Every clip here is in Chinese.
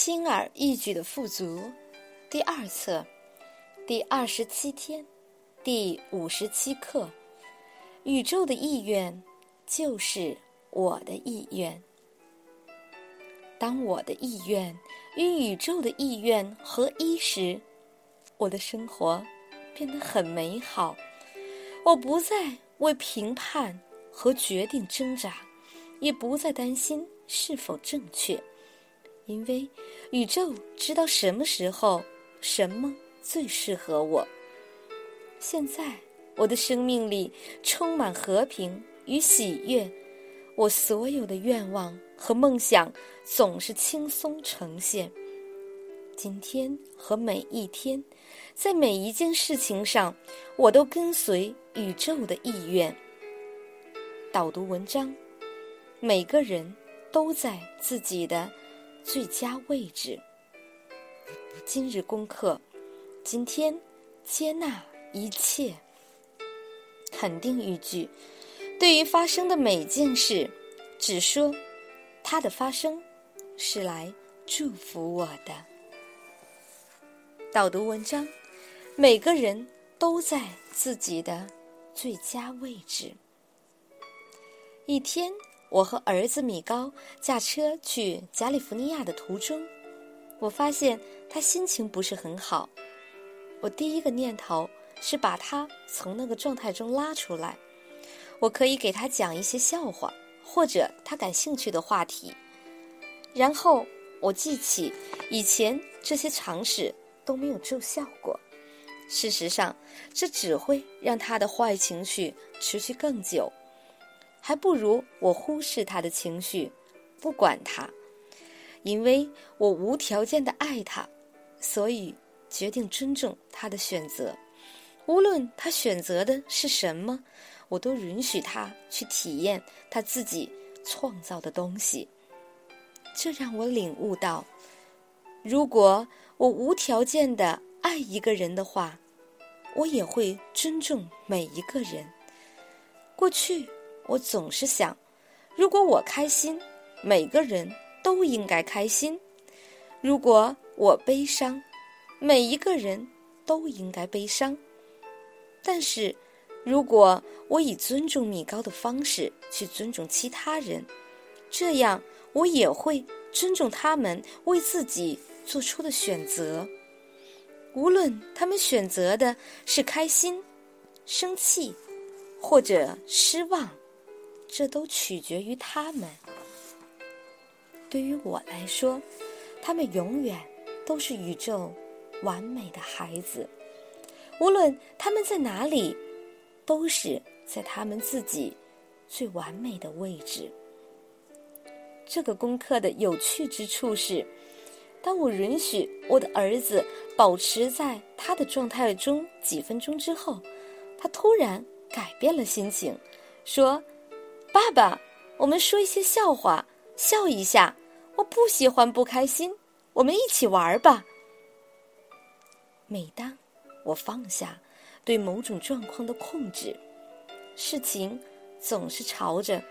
轻而易举的富足，第二册，第二十七天，第五十七课。宇宙的意愿就是我的意愿。当我的意愿与宇宙的意愿合一时，我的生活变得很美好。我不再为评判和决定挣扎，也不再担心是否正确。因为宇宙知道什么时候什么最适合我。现在我的生命里充满和平与喜悦，我所有的愿望和梦想总是轻松呈现。今天和每一天，在每一件事情上，我都跟随宇宙的意愿。导读文章，每个人都在自己的。最佳位置。今日功课：今天接纳一切。肯定语句：对于发生的每件事，只说它的发生是来祝福我的。导读文章：每个人都在自己的最佳位置。一天。我和儿子米高驾车去加利福尼亚的途中，我发现他心情不是很好。我第一个念头是把他从那个状态中拉出来。我可以给他讲一些笑话，或者他感兴趣的话题。然后我记起以前这些尝试都没有奏效过。事实上，这只会让他的坏情绪持续更久。还不如我忽视他的情绪，不管他，因为我无条件的爱他，所以决定尊重他的选择。无论他选择的是什么，我都允许他去体验他自己创造的东西。这让我领悟到，如果我无条件的爱一个人的话，我也会尊重每一个人。过去。我总是想，如果我开心，每个人都应该开心；如果我悲伤，每一个人都应该悲伤。但是，如果我以尊重米高的方式去尊重其他人，这样我也会尊重他们为自己做出的选择，无论他们选择的是开心、生气或者失望。这都取决于他们。对于我来说，他们永远都是宇宙完美的孩子。无论他们在哪里，都是在他们自己最完美的位置。这个功课的有趣之处是，当我允许我的儿子保持在他的状态中几分钟之后，他突然改变了心情，说。爸爸，我们说一些笑话，笑一下。我不喜欢不开心，我们一起玩吧。每当我放下对某种状况的控制，事情总是朝着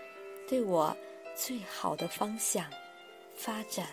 对我最好的方向发展。